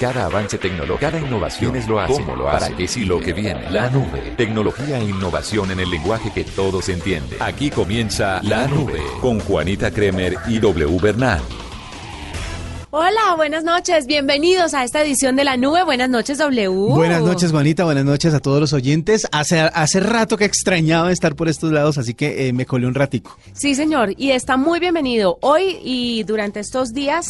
Cada avance tecnológico, cada innovación es lo hace, cómo lo hace, para qué sí lo que viene. La nube. Tecnología e innovación en el lenguaje que todos entienden. Aquí comienza La Nube con Juanita Kremer y W Bernal. Hola, buenas noches. Bienvenidos a esta edición de La Nube. Buenas noches, W. Buenas noches, Juanita. Buenas noches a todos los oyentes. Hace, hace rato que extrañaba estar por estos lados, así que eh, me colé un ratico. Sí, señor. Y está muy bienvenido. Hoy y durante estos días,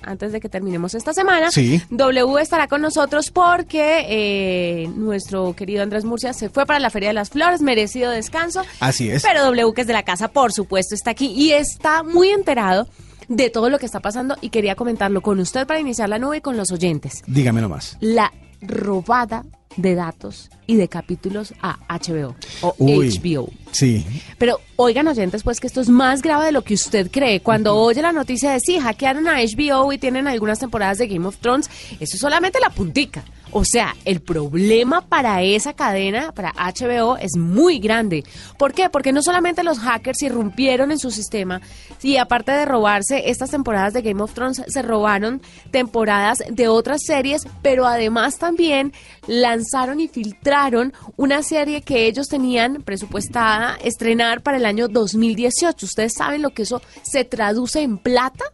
antes de que terminemos esta semana, W estará con nosotros porque eh, nuestro querido Andrés Murcia se fue para la Feria de las Flores, merecido descanso. Así es. Pero W, que es de la casa, por supuesto, está aquí y está muy enterado de todo lo que está pasando y quería comentarlo con usted para iniciar la nube y con los oyentes. Dígame nomás. La robada de datos y de capítulos a HBO o HBO. Sí. Pero oigan oyentes, pues que esto es más grave de lo que usted cree. Cuando oye la noticia de sí, hackearon a HBO y tienen algunas temporadas de Game of Thrones, eso es solamente la puntica. O sea, el problema para esa cadena, para HBO, es muy grande. ¿Por qué? Porque no solamente los hackers irrumpieron en su sistema, y aparte de robarse estas temporadas de Game of Thrones, se robaron temporadas de otras series, pero además también lanzaron y filtraron una serie que ellos tenían presupuestada estrenar para el año 2018. ¿Ustedes saben lo que eso se traduce en plata?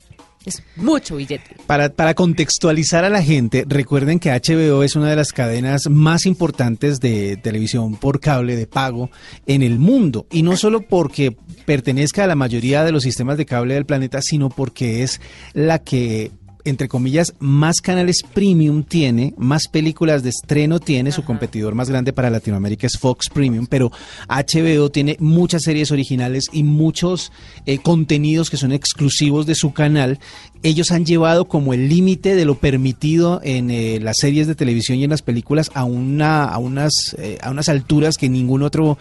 Es mucho billete. Para, para contextualizar a la gente, recuerden que HBO es una de las cadenas más importantes de televisión por cable de pago en el mundo. Y no solo porque pertenezca a la mayoría de los sistemas de cable del planeta, sino porque es la que entre comillas, más canales premium tiene, más películas de estreno tiene, su competidor más grande para Latinoamérica es Fox Premium, pero HBO tiene muchas series originales y muchos eh, contenidos que son exclusivos de su canal. Ellos han llevado como el límite de lo permitido en eh, las series de televisión y en las películas a, una, a, unas, eh, a unas alturas que ningún otro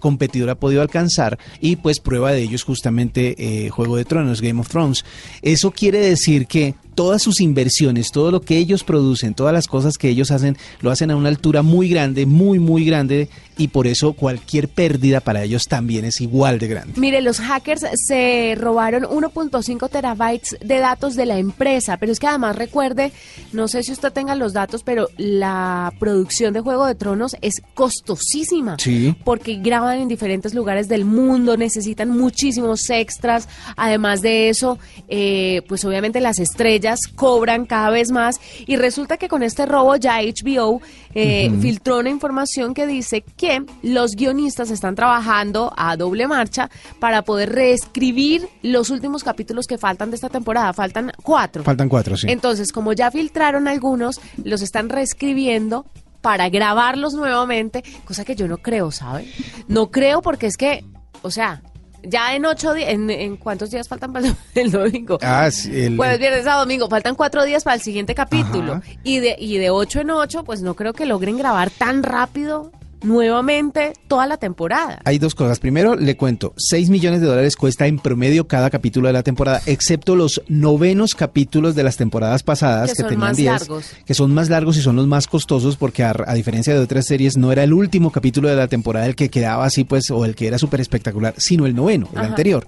competidor ha podido alcanzar y pues prueba de ello es justamente Juego de Tronos, Game of Thrones. Eso quiere decir que todas sus inversiones, todo lo que ellos producen, todas las cosas que ellos hacen, lo hacen a una altura muy grande, muy, muy grande, y por eso cualquier pérdida para ellos también es igual de grande. Mire, los hackers se robaron 1.5 terabytes de datos de la empresa, pero es que además recuerde, no sé si usted tenga los datos, pero la producción de Juego de Tronos es costosísima. Sí. Porque graban en diferentes lugares del mundo, necesitan muchísimos extras. Además de eso, eh, pues obviamente las estrellas cobran cada vez más y resulta que con este robo ya HBO eh, filtró una información que dice que los guionistas están trabajando a doble marcha para poder reescribir los últimos capítulos que faltan de esta temporada. Faltan cuatro. Faltan cuatro, sí. Entonces, como ya filtraron algunos, los están reescribiendo para grabarlos nuevamente, cosa que yo no creo, ¿sabe? No creo porque es que, o sea, ya en ocho días, en, cuántos días faltan para el domingo? Ah, sí, el, Jueves, viernes, sábado, domingo. Faltan cuatro días para el siguiente capítulo. Y de, y de ocho en ocho, pues no creo que logren grabar tan rápido nuevamente toda la temporada. Hay dos cosas. Primero, le cuento, 6 millones de dólares cuesta en promedio cada capítulo de la temporada, excepto los novenos capítulos de las temporadas pasadas que, tenían 10, que son más largos y son los más costosos porque a, diferencia de otras series no era el último capítulo de la temporada el que quedaba así pues o el que era súper espectacular, sino el noveno, el anterior.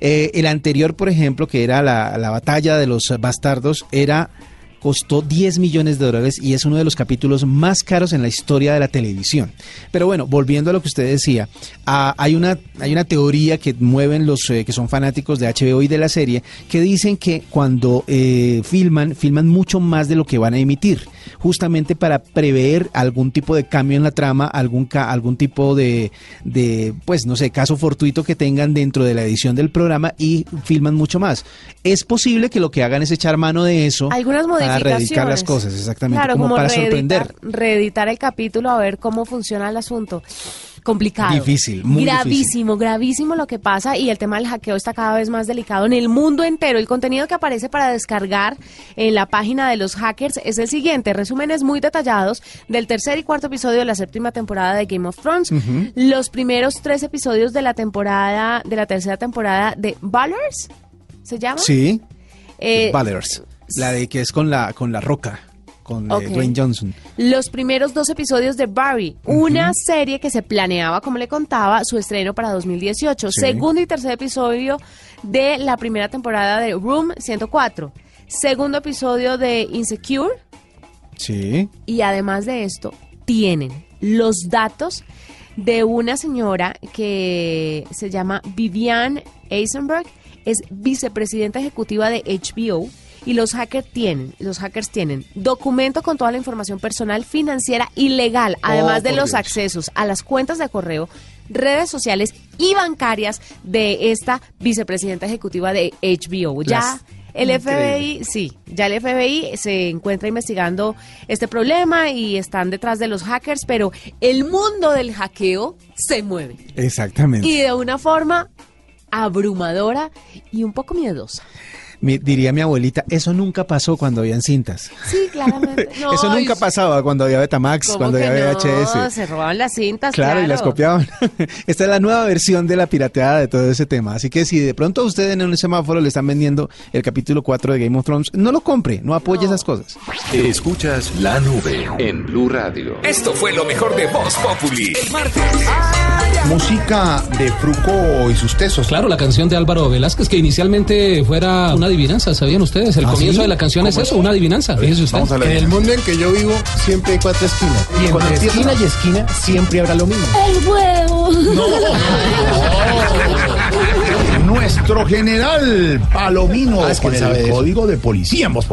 Eh, el anterior, por ejemplo, que era la, la batalla de los bastardos, era costó 10 millones de dólares y es uno de los capítulos más caros en la historia de la televisión. Pero bueno, volviendo a lo que usted decía, hay, una, hay una teoría que mueven los eh, que son fanáticos de HBO y de la serie que dicen que cuando eh, filman, filman mucho más de lo que van a emitir, justamente para prever algún tipo de cambio en la trama, algún, algún tipo de, de, pues no sé, caso fortuito que tengan dentro de la edición del programa y filman mucho más. Es posible que lo que hagan es echar mano de eso. Algunas para reeditar las cosas, exactamente, como, para sorprender. Reeditar el capítulo a ver cómo funciona el asunto. Complicado. Difícil, muy Gravísimo, gravísimo lo que pasa y el tema del hackeo está cada vez más delicado en el mundo entero. El contenido que aparece para descargar en la página de los hackers es el siguiente, resúmenes muy detallados del tercer y cuarto episodio de la séptima temporada de Game of Thrones, los primeros tres episodios de la temporada, de la tercera temporada de Ballers, ¿se llama? Sí. Eh, Ballers. La de que es con la, con la roca con eh, Dwayne Johnson. Los primeros dos episodios de Barry, una serie que se planeaba, como le contaba, su estreno para 2018. Segundo y tercer episodio de la primera temporada de Room 104. Segundo episodio de Insecure Sí. Y además de esto, tienen los datos de una señora que se llama Vivian Eisenberg, es vicepresidenta ejecutiva de HBO y los hackers tienen, los hackers tienen documento con toda la información personal, financiera y legal, además de por los Dios. accesos a las cuentas de correo, redes sociales y bancarias de esta vicepresidenta ejecutiva de HBO. Ya el Increíble. FBI, sí, ya el FBI se encuentra investigando este problema y están detrás de los hackers, pero el mundo del hackeo se mueve Exactamente. y de una forma abrumadora y un poco miedosa. Mi- diría mi abuelita, eso nunca pasó cuando habían cintas. Sí, claramente. No, eso nunca pasaba cuando había Betamax, ¿cómo cuando había no? VHS. Se robaban las cintas, Claro, claro. y las copiaban. Esta es la nueva versión de la pirateada de todo ese tema. Así que si de pronto a usted en un semáforo le están vendiendo el capítulo 4 de Game of Thrones, no lo compre, no apoye esas cosas. Escuchas la nube en Blue Radio. Esto fue lo mejor de Voz Populi. El martes. Música de Fruco y sus tesos. Claro, la canción de Álvaro Velázquez, que inicialmente fuera una adivinanza, ¿sabían ustedes? El ¿Ah, comienzo sí? de la canción es eso, una adivinanza. Fíjese usted. Vamos a En el mundo en que yo vivo siempre hay cuatro esquinas. Y entre esquina y esquina siempre habrá lo mismo. Nuestro general Palomino Ah, es que con el sabe de eso. código de policía en Voz.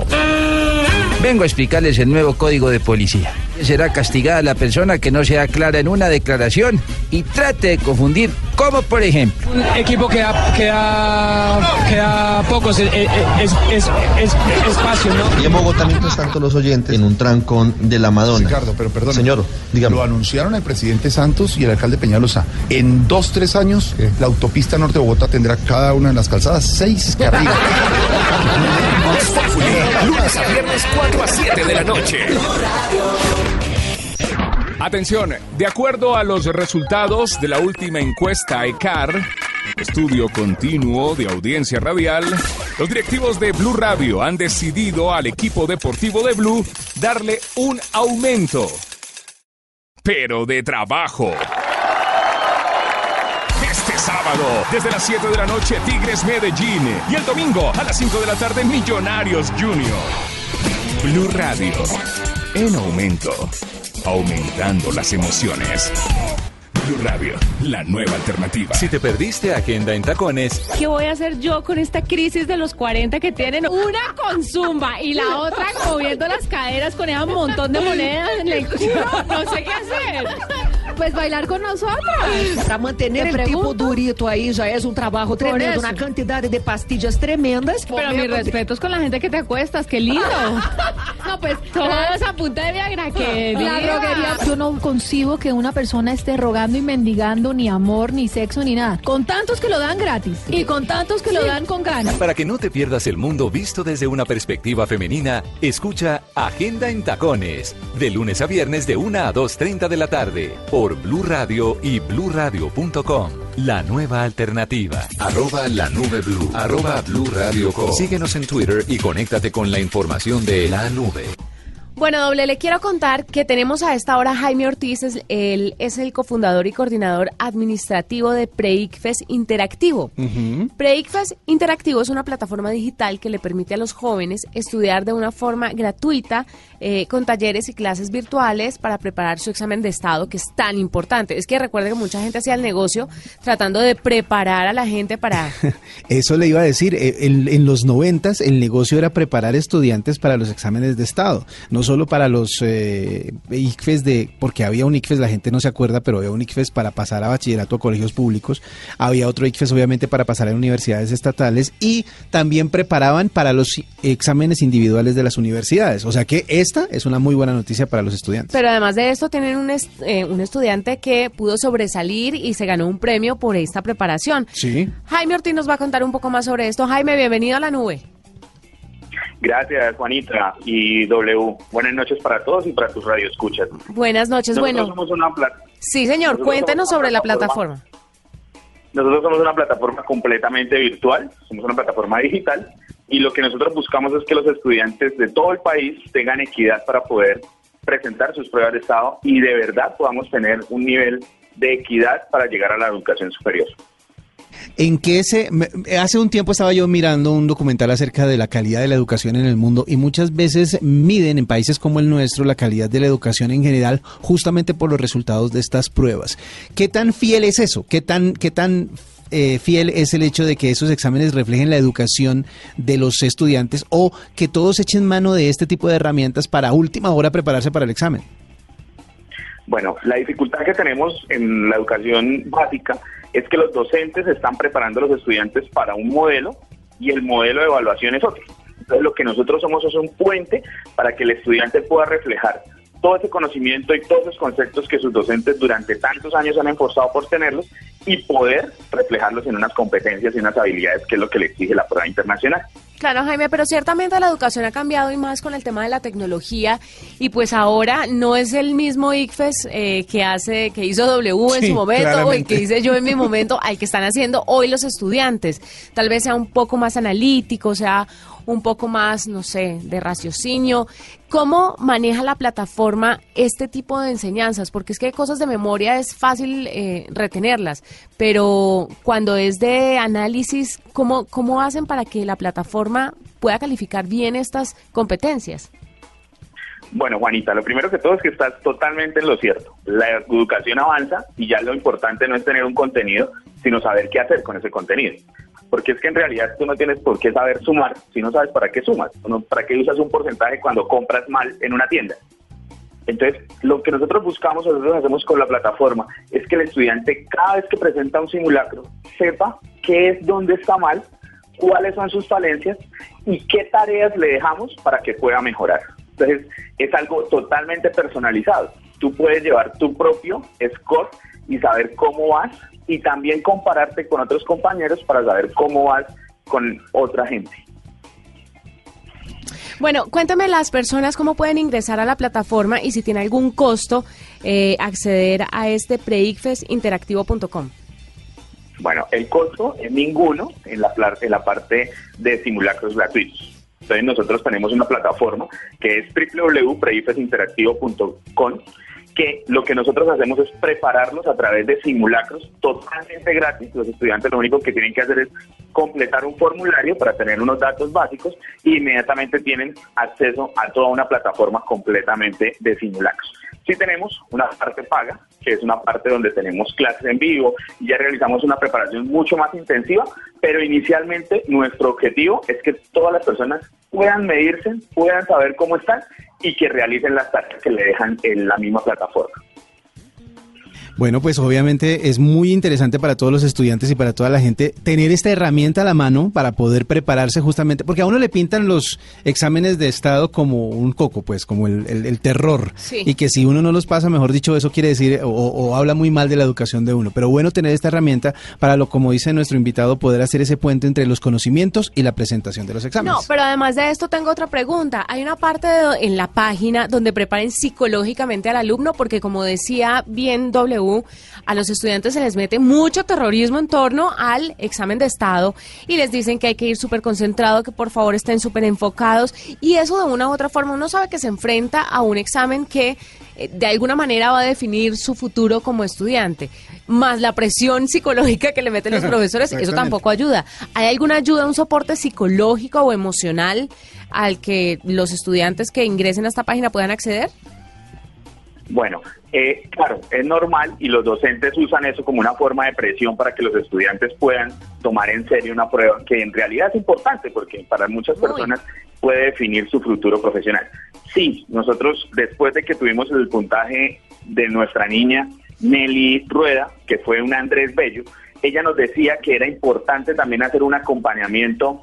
Vengo a explicarles el nuevo código de policía. Será castigada la persona que no sea clara en una declaración y trate de confundir, como por ejemplo. Un equipo que da, que da, que da pocos es, es, es- espacio, ¿no? Y en Bogotá, mientras tanto, los oyentes en un trancón de la Madonna. Ricardo, pero perdón. Señor, dígame. Lo anunciaron el presidente Santos y el alcalde Peñalosa. En dos, tres años, la autopista norte de Bogotá tendrá cada una de las calzadas seis carriles. Lunes a viernes 4 a 7 de la noche. Atención, de acuerdo a los resultados de la última encuesta ECAR, estudio continuo de audiencia radial, los directivos de Blue Radio han decidido al equipo deportivo de Blue darle un aumento, pero de trabajo. Este sábado, desde las 7 de la noche, Tigres Medellín. Y el domingo, a las 5 de la tarde, Millonarios Junior. Blue Radio, en aumento. Aumentando las emociones. Blue Radio, la nueva alternativa. Si te perdiste Agenda en Tacones, ¿Qué voy a hacer yo con esta crisis de los 40 que tienen? Una con zumba y la otra moviendo las caderas con ese montón de monedas en el No sé qué hacer. Pues bailar con nosotros. Para mantener Te el tipo durito ahí ya es un trabajo tremendo, una cantidad de pastillas tremendas. Pero mis respetos con la gente que te acuestas, qué lindo. No, pues todos a punta de Viagra, que La droguería. Yo no concibo que una persona esté rogando y mendigando ni amor, ni sexo, ni nada. Con tantos que lo dan gratis y con tantos que lo dan con ganas. para que no te pierdas el mundo visto desde una perspectiva femenina, escucha Agenda en Tacones, de lunes a viernes de 1 a 2.30 de la tarde, por Blue Radio y bluradio.com. La nueva alternativa. Arroba la nube blue. Arroba blue radio com. Síguenos en Twitter y conéctate con la información de la nube. Bueno, doble, le quiero contar que tenemos a esta hora Jaime Ortiz, es- él es el cofundador y coordinador administrativo de PreICFES Interactivo. PreICFES Interactivo es una plataforma digital que le permite a los jóvenes estudiar de una forma gratuita eh, con talleres y clases virtuales para preparar su examen de estado, que es tan importante. Es que recuerden que mucha gente hacía el negocio tratando de preparar a la gente para... Eso le iba a decir, eh, en, los noventas el negocio era preparar estudiantes para los exámenes de Estado, no solo para los eh, ICFES de, porque había un ICFES, la gente no se acuerda, pero había un ICFES para pasar a bachillerato a colegios públicos, había otro ICFES obviamente para pasar a universidades estatales y también preparaban para los exámenes individuales de las universidades. O sea que esta es una muy buena noticia para los estudiantes. Pero además de esto, tienen un, est- eh, un estudiante que pudo sobresalir y se ganó un premio por esta preparación. Sí. Jaime Ortiz nos va a contar un poco más sobre esto. Jaime, bienvenido a la nube. Gracias, Juanita y W. Buenas noches para todos y para tus radioescuchas. Buenas noches. Nosotros Bueno, somos una sí, señor, nosotros cuéntenos sobre la plataforma. plataforma. Nosotros somos una plataforma completamente virtual, somos una plataforma digital y lo que nosotros buscamos es que los estudiantes de todo el país tengan equidad para poder presentar sus pruebas de estado y de verdad podamos tener un nivel de equidad para llegar a la educación superior. ¿En qué se hace un tiempo estaba yo mirando un documental acerca de la calidad de la educación en el mundo y muchas veces miden en países como el nuestro la calidad de la educación en general justamente por los resultados de estas pruebas. ¿Qué tan fiel es eso? ¿Qué tan qué tan eh, fiel es el hecho de que esos exámenes reflejen la educación de los estudiantes o que todos echen mano de este tipo de herramientas para última hora prepararse para el examen? Bueno, la dificultad que tenemos en la educación básica es que los docentes están preparando a los estudiantes para un modelo y el modelo de evaluación es otro. Entonces, lo que nosotros somos es un puente para que el estudiante pueda reflejar todo ese conocimiento y todos esos conceptos que sus docentes durante tantos años han esforzado por tenerlos y poder reflejarlos en unas competencias y unas habilidades que es lo que le exige la prueba internacional. Claro, Jaime, pero ciertamente la educación ha cambiado y más con el tema de la tecnología y pues ahora no es el mismo ICFES eh, que hace, que hizo W en Sí, su momento o el que hice yo en mi momento al que están haciendo hoy los estudiantes. Tal vez sea un poco más analítico, sea un poco más, no sé, de raciocinio. ¿Cómo maneja la plataforma este tipo de enseñanzas? Porque es que cosas de memoria es fácil eh, retenerlas, pero cuando es de análisis, ¿cómo, ¿cómo hacen para que la plataforma pueda calificar bien estas competencias? Bueno, Juanita, lo primero que todo es que estás totalmente en lo cierto. La educación avanza y ya lo importante no es tener un contenido, sino saber qué hacer con ese contenido. Porque es que en realidad tú no tienes por qué saber sumar si no sabes para qué sumas, no- para qué usas un porcentaje cuando compras mal en una tienda. Entonces, lo que nosotros buscamos, nosotros hacemos con la plataforma, es que el estudiante cada vez que presenta un simulacro sepa qué es, dónde está mal, cuáles son sus falencias y qué tareas le dejamos para que pueda mejorar. Entonces, es algo totalmente personalizado. Tú puedes llevar tu propio score y saber cómo vas y también compararte con otros compañeros para saber cómo vas con otra gente. Bueno, cuéntame las personas cómo pueden ingresar a la plataforma y si tiene algún costo eh, acceder a este preicfesinteractivo.com. Bueno, el costo es ninguno en la, en la parte de simulacros gratuitos. Entonces nosotros tenemos una plataforma que es www.preifesinteractivo.com que lo que nosotros hacemos es prepararlos a través de simulacros totalmente gratis. Los estudiantes lo único que tienen que hacer es completar un formulario para tener unos datos básicos e inmediatamente tienen acceso a toda una plataforma completamente de simulacros. Sí tenemos una parte paga, que es una parte donde tenemos clases en vivo y ya realizamos una preparación mucho más intensiva, pero inicialmente nuestro objetivo es que todas las personas puedan medirse, puedan saber cómo están y que realicen las tareas que le dejan en la misma plataforma. Bueno, pues obviamente es muy interesante para todos los estudiantes y para toda la gente tener esta herramienta a la mano para poder prepararse justamente, porque a uno le pintan los exámenes de estado como un coco, pues como el, el- el terror. Sí. Y que si uno no los pasa, mejor dicho, eso quiere decir o, o habla muy mal de la educación de uno. Pero bueno tener esta herramienta para, lo como dice nuestro invitado, poder hacer ese puente entre los conocimientos y la presentación de los exámenes. No, pero además de esto tengo otra pregunta. Hay una parte de- en la página donde preparen psicológicamente al alumno, porque como decía bien W, a los estudiantes se les mete mucho terrorismo en torno al examen de estado y les dicen que hay que ir súper concentrado, que por favor estén súper enfocados y eso de una u otra forma uno sabe que se enfrenta a un examen que eh, de alguna manera va a definir su futuro como estudiante, más la presión psicológica que le meten los profesores, eso tampoco ayuda. ¿Hay alguna ayuda, un soporte psicológico o emocional al que los estudiantes que ingresen a esta página puedan acceder? Bueno, eh, claro, es normal y los docentes usan eso como una forma de presión para que los estudiantes puedan tomar en serio una prueba que en realidad es importante porque para muchas personas puede definir su futuro profesional. Sí, nosotros después de que tuvimos el puntaje de nuestra niña Nelly Rueda, que fue una Andrés Bello, ella nos decía que era importante también hacer un acompañamiento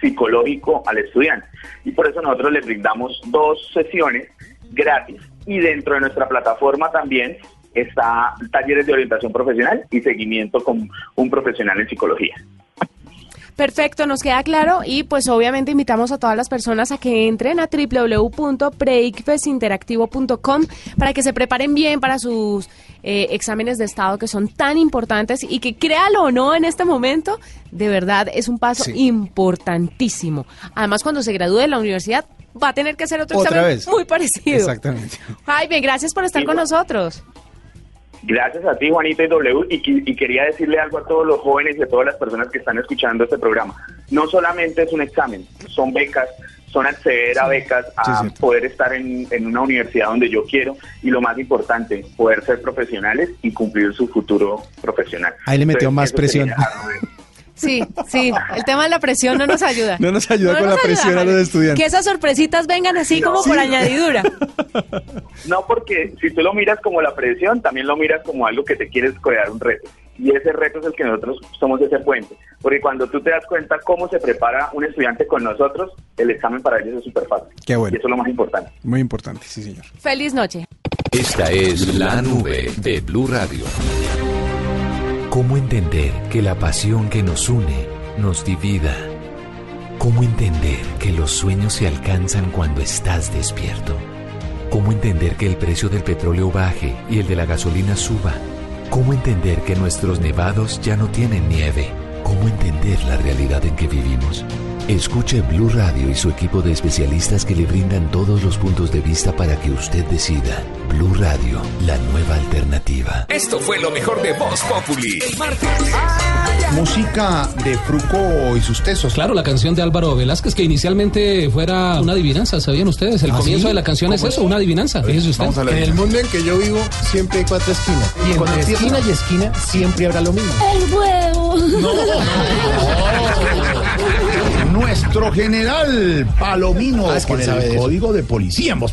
psicológico al estudiante. Y por eso nosotros le brindamos dos sesiones gratis y dentro de nuestra plataforma también está talleres de orientación profesional y seguimiento con un profesional en psicología. Perfecto, nos queda claro y pues obviamente invitamos a todas las personas a que entren a www.preicfesinteractivo.com para que se preparen bien para sus eh, exámenes de estado que son tan importantes y que créalo o no en este momento, de verdad es un paso Sí. importantísimo. Además cuando se gradúe de la universidad va a tener que hacer otro Otra examen vez. muy parecido. Exactamente. Jaime, gracias por estar con nosotros. Gracias a ti, Juanita y W, y, quería decirle algo a todos los jóvenes y a todas las personas que están escuchando este programa. No solamente es un examen, son becas, son acceder a becas, a poder estar en, en una universidad donde yo quiero, y lo más importante, poder ser profesionales y cumplir su futuro profesional. Ahí le metió más presión. de- Sí, sí, el tema de la presión no nos ayuda. No nos ayuda con la presión a los estudiantes. Que esas sorpresitas vengan así como por añadidura. No, porque si tú lo miras como la presión, también lo miras como algo que te quieres crear un reto. Y ese reto es el que nosotros somos ese puente. Porque cuando tú te das cuenta cómo se prepara un estudiante con nosotros, el examen para ellos es súper fácil. Qué bueno. Y eso es lo más importante. Muy importante, sí, señor. Feliz noche. Esta es la nube de Blue Radio. ¿Cómo entender que la pasión que nos une nos divida? ¿Cómo entender que los sueños se alcanzan cuando estás despierto? ¿Cómo entender que el precio del petróleo baje y el de la gasolina suba? ¿Cómo entender que nuestros nevados ya no tienen nieve? ¿Cómo entender la realidad en que vivimos? Escuche Blue Radio y su equipo de especialistas que le brindan todos los puntos de vista para que usted decida. Blue Radio, la nueva alternativa. Esto fue lo mejor de Voz Populi. El martes. Música de Fruco y sus tesos. Claro, la canción de Álvaro Velázquez, que inicialmente fuera una adivinanza, ¿sabían ustedes? El ¿Ah, comienzo sí? de la canción es ¿Cómo eso, es? una adivinanza. Fíjese usted. Vamos a la En el mundo en que yo vivo siempre hay cuatro esquinas. Y entre esquina y esquina siempre habrá lo mismo. El huevo. Nuestro general Palomino Ah, es que con sabe el eso. código de policía en Voz.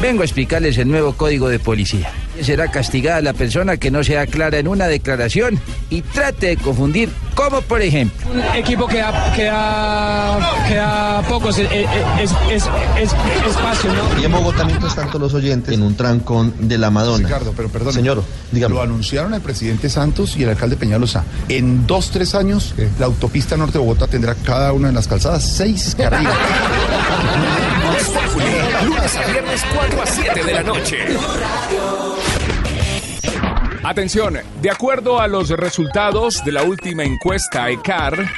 Vengo a explicarles el nuevo código de policía. Será castigada la persona que no sea clara en una declaración y trate de confundir, como por ejemplo. Un equipo que da, que da, que da pocos eh, eh, es, es, es- espacio, ¿no? Y en Bogotá, mientras tanto, los oyentes en un trancón de la Madonna. Ricardo, pero perdón. Señor, dígame. Lo anunciaron el presidente Santos y el alcalde Peñalosa. En dos, tres años, la autopista norte de Bogotá tendrá cada una de las calzadas seis carriles. Lunes a viernes 4 a 7 de la noche. Atención, de acuerdo a los resultados de la última encuesta ECAR,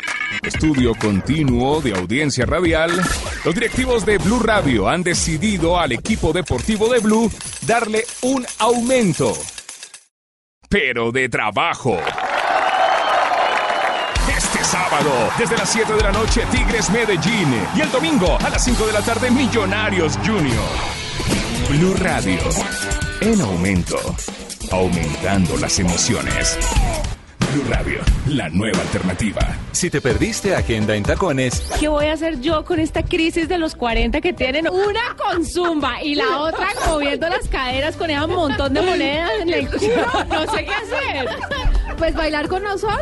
estudio continuo de audiencia radial, los directivos de Blue Radio han decidido al equipo deportivo de Blue darle un aumento, pero de trabajo. Sábado, desde las 7 de la noche, Tigres Medellín. Y el domingo, a las 5 de la tarde, Millonarios Junior. Blue Radio, en aumento. Aumentando las emociones. Blue Radio, la nueva alternativa. Si te perdiste Agenda en Tacones, ¿Qué voy a hacer yo con esta crisis de los 40 que tienen? Una con zumba y la otra moviendo las caderas con ese montón de monedas en el culo. No sé qué hacer. Pues bailar con nosotros.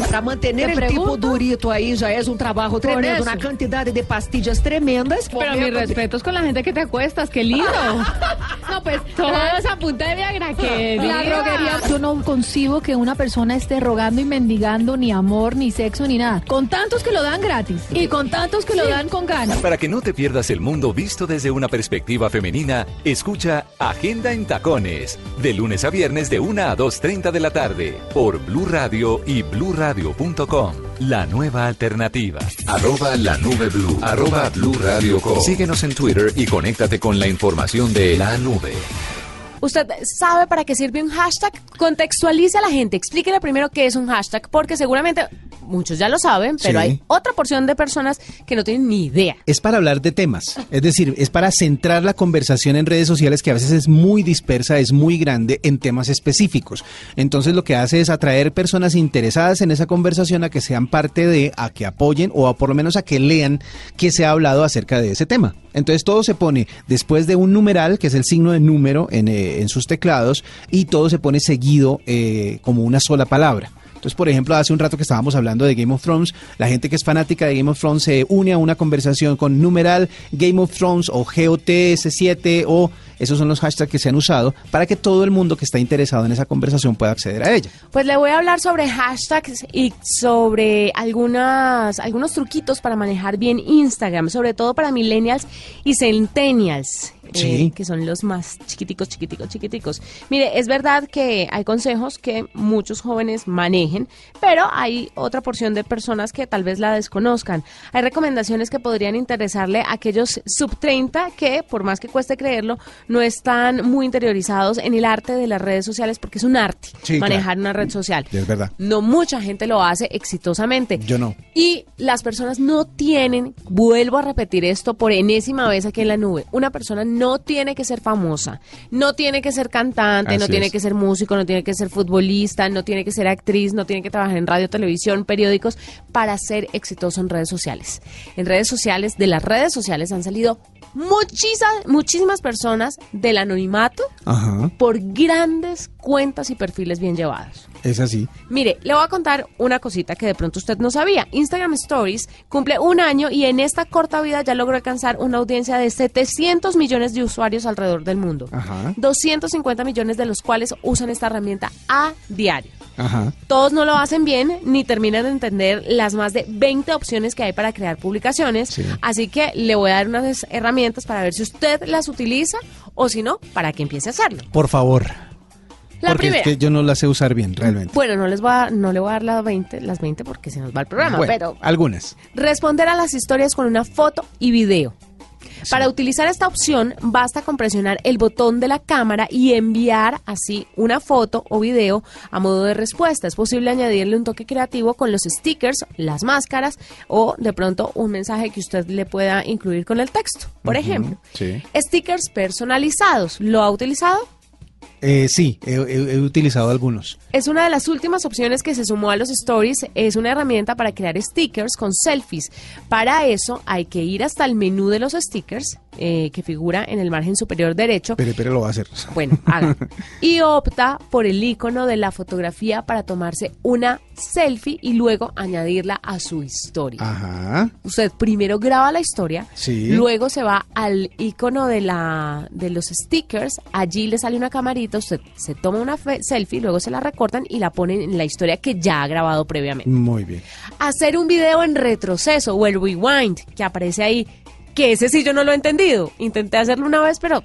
Para mantener Te el tipo pregunto. durito ahí ya es un trabajo tremendo, eso. una cantidad de pastillas tremendas. Pero mis respetos con la gente que te acuestas, qué lindo. No, pues Todas a punta de Viagra que La diva. droguería. Yo no concibo que una persona esté rogando y mendigando ni amor, ni sexo, ni nada. Con tantos que lo dan gratis y con tantos que lo dan con ganas. para que no te pierdas el mundo visto desde una perspectiva femenina, escucha Agenda en Tacones, de lunes a viernes de 1 a 2.30 de la tarde, por Blue Radio y bluradio.com. La nueva alternativa. Arroba la nube blue. Arroba blue radio com. Síguenos en Twitter y conéctate con la información de la nube. ¿Usted sabe para qué sirve un hashtag? Contextualice a la gente, explíquele primero qué es un hashtag, porque seguramente muchos ya lo saben, pero Sí. hay otra porción de personas que no tienen ni idea. Es para hablar de temas, es decir, es para centrar la conversación en redes sociales que a veces es muy dispersa, es muy grande en temas específicos. Entonces lo que hace es atraer personas interesadas en esa conversación a que sean parte de, a que apoyen o a por lo menos a que lean que se ha hablado acerca de ese tema. Entonces todo se pone después de un numeral, que es el signo de número en, eh, en sus teclados, y todo se pone seguido eh, como una sola palabra. Entonces, por ejemplo, hace un rato que estábamos hablando de Game of Thrones, la gente que es fanática de Game of Thrones se une a una conversación con numeral Game of Thrones o GOTS7 o esos son los hashtags que se han usado para que todo el mundo que está interesado en esa conversación pueda acceder a ella. Pues le voy a hablar sobre hashtags y sobre algunas, algunos truquitos para manejar bien Instagram, sobre todo para millennials y centennials. eh, que son los más chiquiticos, chiquiticos, chiquiticos. Mire, es verdad que hay consejos que muchos jóvenes manejen, pero hay otra porción de personas que tal vez la desconozcan. Hay recomendaciones que podrían interesarle a aquellos sub 30 que, por más que cueste creerlo, no están muy interiorizados en el arte de las redes sociales porque es un arte Sí, manejar claro. una red social. Es verdad. No mucha gente lo hace exitosamente. Yo no. Y las personas no tienen, vuelvo a repetir esto por enésima vez aquí en la nube, una persona no tiene que ser famosa, no tiene que ser cantante, no tiene es. que ser músico, no tiene que ser futbolista, no tiene que ser actriz, no tiene que trabajar en radio, televisión, periódicos para ser exitoso en redes sociales. En redes sociales, de las redes sociales han salido muchísimas, muchísimas personas del anonimato Ajá, por grandes cuentas y perfiles bien llevados. es así. Mire, le voy a contar una cosita que de pronto usted no sabía. Instagram Stories cumple un año y en esta corta vida ya logró alcanzar una audiencia de 700 millones de usuarios alrededor del mundo. Ajá, 250 millones de los cuales usan esta herramienta a diario. ajá. Todos no lo hacen bien ni terminan de entender las más de 20 opciones que hay para crear publicaciones. Sí. Así que le voy a dar unas herramientas para ver si usted las utiliza o si no, para que empiece a hacerlo. Por favor. La porque primera. es que yo no la sé usar bien, realmente. Bueno, no les voy a, no le voy a dar las 20, las 20 porque se nos va el programa, Bueno, pero algunas. responder a las historias con una foto y video. Para utilizar esta opción basta con presionar el botón de la cámara y enviar así una foto o video a modo de respuesta. Es posible añadirle un toque creativo con los stickers, las máscaras o de pronto un mensaje que usted le pueda incluir con el texto. Por ejemplo, Sí. stickers personalizados. ¿Lo ha utilizado? Eh, sí, he, he- he utilizado algunos. Es una de las últimas opciones que se sumó a los stories. Es una herramienta para crear stickers con selfies. Para eso hay que ir hasta el menú de los stickers eh, que figura en el margen superior derecho. Pero, pero lo voy a hacer. Bueno, haga. Y opta por el icono de la fotografía para tomarse una selfie y luego añadirla a su historia. Ajá. Usted primero graba la historia, Sí. luego se va al icono de la de los stickers, allí le sale una camarita, usted se toma una fe- selfie, luego se la recortan y la ponen en la historia que ya ha grabado previamente. Muy bien. Hacer un video en retroceso o el rewind que aparece ahí, que ese sí yo no lo he entendido. Intenté hacerlo una vez, pero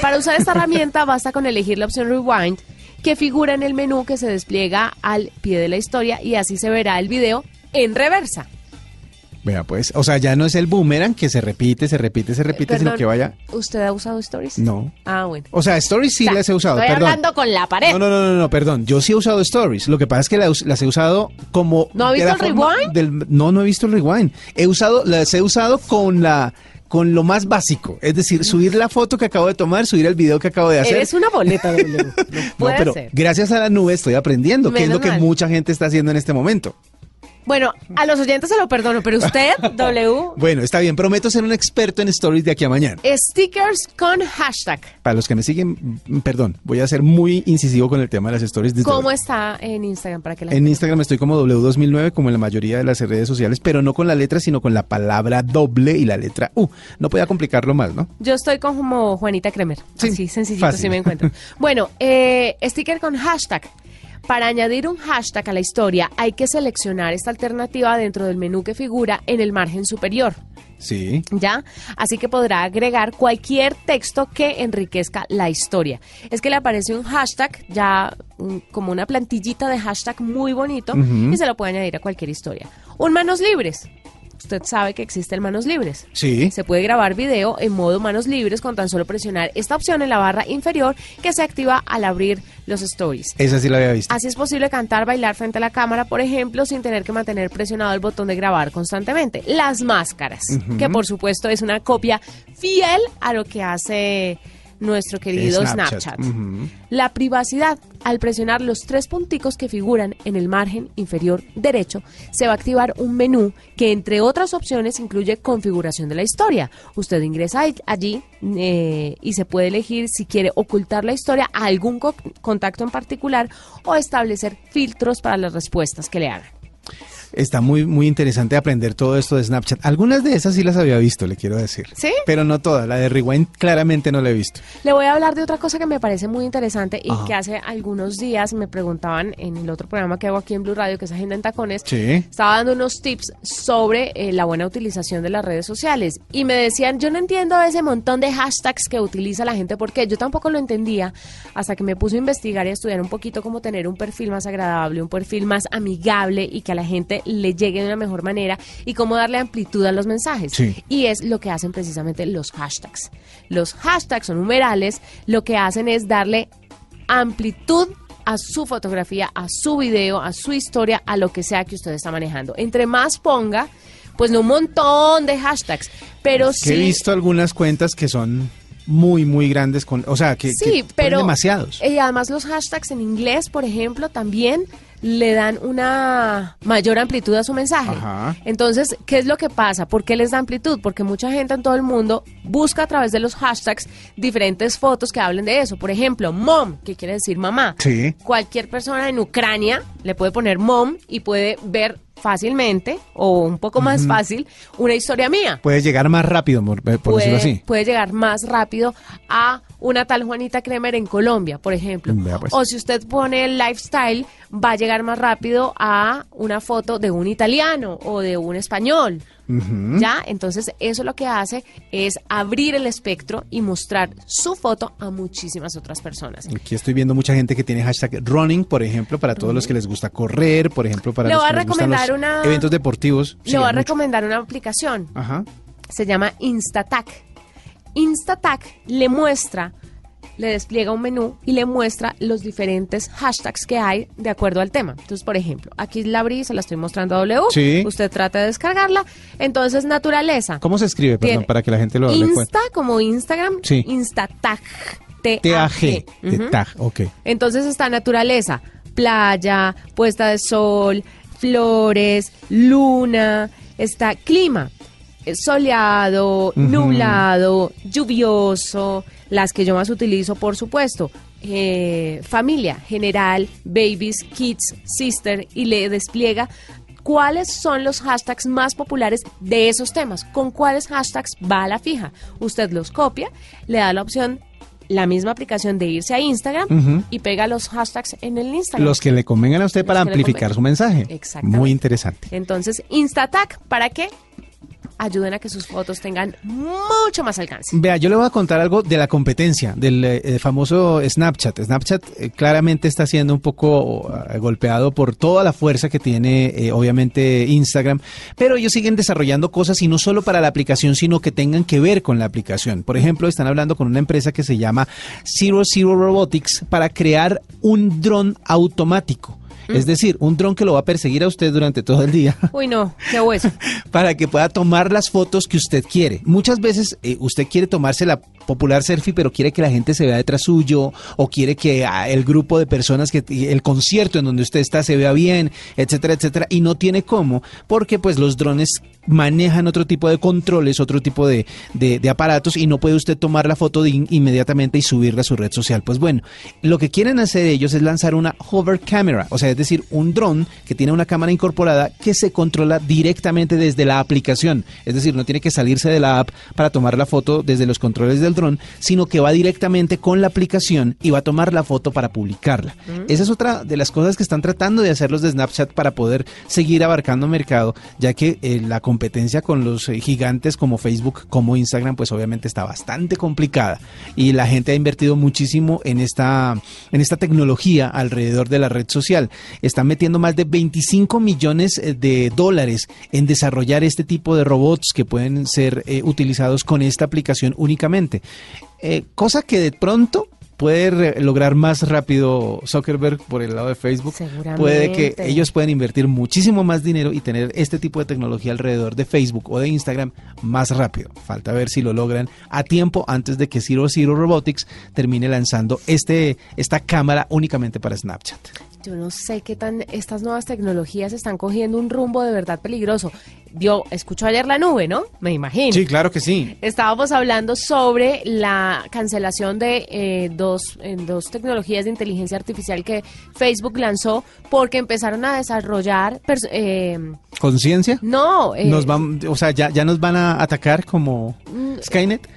para usar esta herramienta basta con elegir la opción rewind que figura en el menú que se despliega al pie de la historia y así se verá el video en reversa. Vea, pues. O sea, ya no es el boomerang que se repite, se repite, se repite, sino que vaya. ¿Usted ha usado stories? No. Ah, bueno. O sea, Stories sí O sea, las he usado, Estoy perdón. hablando con la pared. No, no, no, no, no, perdón. Yo sí he usado Stories. Lo que pasa es que las, las he usado como. ¿No ha visto el rewind? del- no, no he visto el rewind. He usado, las he usado con la. Con lo más básico, es decir, subir la foto que acabo de tomar, subir el video que acabo de hacer. Eres una boleta, W. No no, puede pero ser. gracias a la nube estoy aprendiendo, que es lo que mal. mucha gente está haciendo en este momento. Bueno, a los oyentes se lo perdono, pero usted, W, Bueno, está bien, prometo ser un experto en stories de aquí a mañana. stickers con hashtag. Para los que me siguen, mm, perdón, voy a ser muy incisivo con el tema de las stories. de ¿Cómo está en Instagram para que la En gente- Instagram estoy como W2009, como en la mayoría de las redes sociales, pero no con la letra, sino con la palabra doble y la letra U. No podía complicarlo más, ¿no? Yo estoy como Juanita Kremer. Sí, Así sencillito, si me encuentro. Bueno, eh, sticker con hashtag. Para añadir un hashtag a la historia hay que seleccionar esta alternativa dentro del menú que figura en el margen superior. Sí. ¿Ya? Así que podrá agregar cualquier texto que enriquezca la historia. Es que le aparece un hashtag, ya como una plantillita de hashtag muy bonito, y se lo puede añadir a cualquier historia. Un manos libres. Usted sabe que existen manos libres. Sí. Se puede grabar video en modo manos libres con tan solo presionar esta opción en la barra inferior que se activa al abrir los stories. Esa sí la había visto. Así es posible cantar, bailar frente a la cámara, por ejemplo, sin tener que mantener presionado el botón de grabar constantemente. Las máscaras, que por supuesto es una copia fiel a lo que hace nuestro querido Snapchat. La privacidad, al presionar los tres punticos que figuran en el margen inferior derecho, se va a activar un menú que, entre otras opciones, incluye configuración de la historia. Usted ingresa allí eh, y se puede elegir si quiere ocultar la historia a algún co- contacto en particular o establecer filtros para las respuestas que le hagan. Está muy, muy interesante aprender todo esto de Snapchat. Algunas de esas sí las había visto, le quiero decir. ¿Sí? Pero no todas. La de Rewind claramente no la he visto. Le voy a hablar de otra cosa que me parece muy interesante y Ajá. que hace algunos días me preguntaban en el otro programa que hago aquí en Blue Radio, que es Agenda en Tacones. Sí. Estaba dando unos tips sobre eh, la buena utilización de las redes sociales y me decían, yo no entiendo ese montón de hashtags que utiliza la gente porque yo tampoco lo entendía hasta que me puse a investigar y a estudiar un poquito cómo tener un perfil más agradable, un perfil más amigable y que a la gente le llegue de una mejor manera y cómo darle amplitud a los mensajes. Sí. Y es lo que hacen precisamente los hashtags. Los hashtags o numerales lo que hacen es darle amplitud a su fotografía, a su video, a su historia, a lo que sea que usted está manejando. Entre más ponga, pues no un montón de hashtags, pero Que he sí visto algunas cuentas que son muy, muy grandes. con O sea, que, que Sí, ponen pero demasiados. Y además los hashtags en inglés, por ejemplo, también le dan una mayor amplitud a su mensaje. Ajá. Entonces, ¿qué es lo que pasa? ¿Por qué les da amplitud? Porque mucha gente en todo el mundo busca a través de los hashtags diferentes fotos que hablen de eso. Por ejemplo, mom, que quiere decir mamá. Sí. Cualquier persona en Ucrania le puede poner mom y puede ver fácilmente o un poco más fácil una historia mía Puede llegar más rápido, por, por puede, decirlo así. puede llegar más rápido a una tal Juanita Kremer en Colombia, por ejemplo. Pues. O si usted pone el lifestyle, va a llegar más rápido a una foto de un italiano o de un español. ¿Ya? Entonces, eso lo que hace es abrir el espectro y mostrar su foto a muchísimas otras personas. Aquí estoy viendo mucha gente que tiene hashtag running, por ejemplo, para todos los que les gusta correr, por ejemplo, para Le los voy que a les gustan los recomendar una- eventos deportivos. Le voy a mucho. recomendar una aplicación. Ajá. se llama Instatac. Instatac le muestra, le despliega un menú y le muestra los diferentes hashtags que hay de acuerdo al tema. Entonces, por ejemplo, aquí la abrí, se la estoy mostrando a W. Sí. Usted trata de descargarla. Entonces, naturaleza. ¿Cómo se escribe? Perdón, para que la gente lo Insta como Instagram. Sí. Instatac. T-A-G. de Ujú. tag, ok. Entonces está naturaleza, playa, puesta de sol, flores, luna, está clima, eh, soleado, nublado, lluvioso, las que yo más utilizo, por supuesto. eh, familia, general, babies, kids, sister, y le despliega cuáles son los hashtags más populares de esos temas, con cuáles hashtags va a la fija. Usted los copia, le da la opción, la misma aplicación de irse a Instagram y pega los hashtags en el Instagram. Los que le convengan a usted para amplificar su mensaje. Exactamente. Muy interesante. Entonces, Instatac, ¿para qué? Ayuden a que sus fotos tengan mucho más alcance. Vea, yo le voy a contar algo de la competencia, del eh, famoso Snapchat. Snapchat eh, claramente está siendo un poco eh, golpeado por toda la fuerza que tiene, eh, obviamente, Instagram, pero ellos siguen desarrollando cosas y no solo para la aplicación, sino que tengan que ver con la aplicación. Por ejemplo, están hablando con una empresa que se llama Zero Zero Robotics para crear un dron automático. Es decir, un dron que lo va a perseguir a usted durante todo el día. Uy, no, qué hueso. para que pueda tomar las fotos que usted quiere. Muchas veces eh, usted quiere tomarse la popular selfie, pero quiere que la gente se vea detrás suyo o quiere que ah, el grupo de personas que el concierto en donde usted está se vea bien, etcétera, etcétera, y no tiene cómo, porque pues los drones manejan otro tipo de controles, otro tipo de, de- de aparatos y no puede usted tomar la foto de in- inmediatamente y subirla a su red social. Pues bueno, lo que quieren hacer ellos es lanzar una hover camera, o sea, es decir, un dron que tiene una cámara incorporada que se controla directamente desde la aplicación. Es decir, no tiene que salirse de la app para tomar la foto desde los controles del dron, sino que va directamente con la aplicación y va a tomar la foto para publicarla. Esa es otra de las cosas que están tratando de hacer los de Snapchat para poder seguir abarcando mercado, ya que eh, la competencia con los gigantes como Facebook, como Instagram, pues obviamente está bastante complicada y la gente ha invertido muchísimo en esta en esta tecnología alrededor de la red social. Están metiendo más de 25 millones eh, de dólares en desarrollar este tipo de robots que pueden ser eh, utilizados con esta aplicación únicamente. Eh, cosa que de pronto puede lograr más rápido Zuckerberg por el lado de Facebook. Puede que ellos puedan invertir muchísimo más dinero y tener este tipo de tecnología alrededor de Facebook o de Instagram más rápido. Falta ver si lo logran a tiempo antes de que Zero Zero Robotics termine lanzando este esta cámara únicamente para Snapchat. Yo no sé qué tan estas nuevas tecnologías están cogiendo un rumbo de verdad peligroso. Yo escucho ayer la nube, ¿no? Me imagino. Sí, claro que sí. Estábamos hablando sobre la cancelación de eh, dos, eh, dos tecnologías de inteligencia artificial que Facebook lanzó porque empezaron a desarrollar... eh, ¿Conciencia? no, eh, Nos van, o sea, ya, ya nos van a atacar como Mm, Skynet.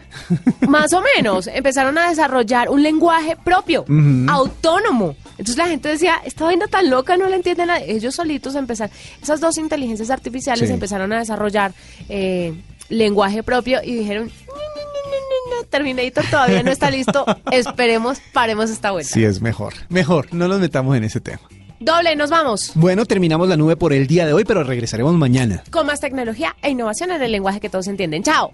Más o menos, empezaron a desarrollar un lenguaje propio, autónomo. Entonces la gente decía, esta vaina tan loca no la entienden nadie". Ellos solitos empezaron, esas dos inteligencias artificiales Sí. empezaron a desarrollar eh, lenguaje propio y dijeron, "No, no, no, no, no, Terminator todavía no está listo, esperemos, paremos esta vuelta. Sí, es mejor. Mejor, no nos metamos en ese tema. Doble, nos vamos. Bueno, terminamos la nube por el día de hoy, pero regresaremos mañana. Con más tecnología e innovación en el lenguaje que todos entienden. Chao.